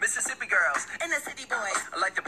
Mississippi girls, and the city boys. Like the